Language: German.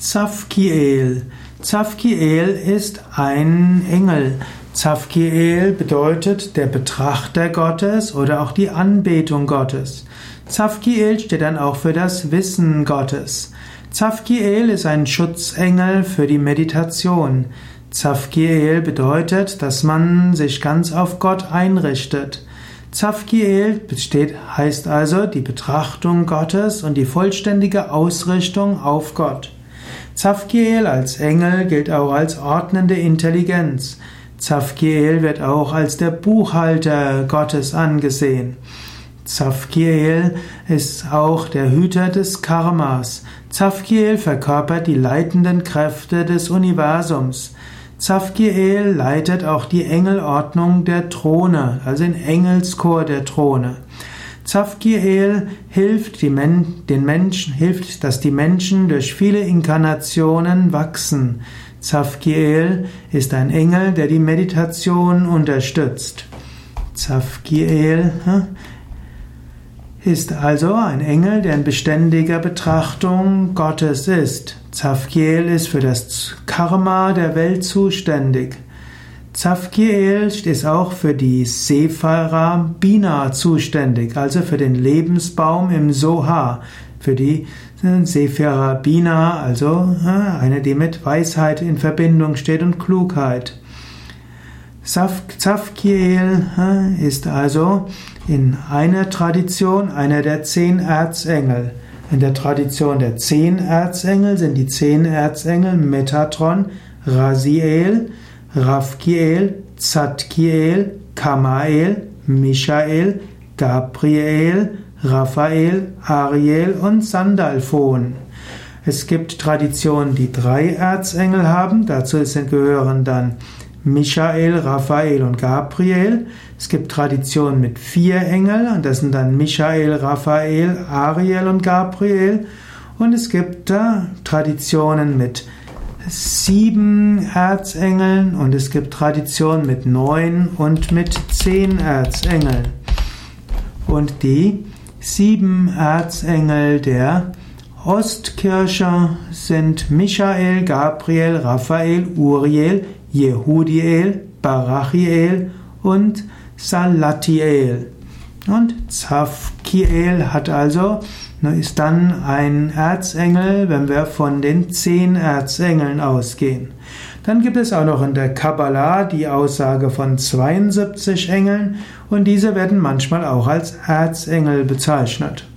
Zavkiel. Zavkiel ist ein Engel. Zavkiel bedeutet der Betrachter Gottes oder auch die Anbetung Gottes. Zavkiel steht dann auch für das Wissen Gottes. Zavkiel ist ein Schutzengel für die Meditation. Zavkiel bedeutet, dass man sich ganz auf Gott einrichtet. Zavkiel besteht, heißt also die Betrachtung Gottes und die vollständige Ausrichtung auf Gott. Zavkiel als Engel gilt auch als ordnende Intelligenz. Zavkiel wird auch als der Buchhalter Gottes angesehen. Zavkiel ist auch der Hüter des Karmas. Zavkiel verkörpert die leitenden Kräfte des Universums. Zavkiel leitet auch die Engelordnung der Throne, also den Engelschor der Throne. Zavkiel hilft Men den Menschen, hilft, dass die Menschen durch viele Inkarnationen wachsen. Zavkiel ist ein Engel, der die Meditation unterstützt. Zavkiel ist also ein Engel, der in beständiger Betrachtung Gottes ist. Zavkiel ist für das Karma der Welt zuständig. Zavkiel ist auch für die Sephara Bina zuständig, also für den Lebensbaum im Soha, für die Sephara Bina, also eine, die mit Weisheit in Verbindung steht und Klugheit. Zavkiel ist also in einer Tradition einer der zehn Erzengel. In der Tradition der zehn Erzengel sind die zehn Erzengel Metatron, Raziel, Rafkiel, Zadkiel, Kamael, Michael, Gabriel, Raphael, Ariel und Sandalphon. Es gibt Traditionen, die drei Erzengel haben. Dazu gehören dann Michael, Raphael und Gabriel. Es gibt Traditionen mit vier Engeln und das sind dann Michael, Raphael, Ariel und Gabriel. Und es gibt Traditionen mit sieben Erzengeln und es gibt Traditionen mit neun und mit zehn Erzengeln. Und die sieben Erzengel der Ostkirche sind Michael, Gabriel, Raphael, Uriel, Jehudiel, Barachiel und Salatiel. Und Zavkiel hat also, ist dann ein Erzengel, wenn wir von den zehn Erzengeln ausgehen. Dann gibt es auch noch in der Kabbalah die Aussage von 72 Engeln und diese werden manchmal auch als Erzengel bezeichnet.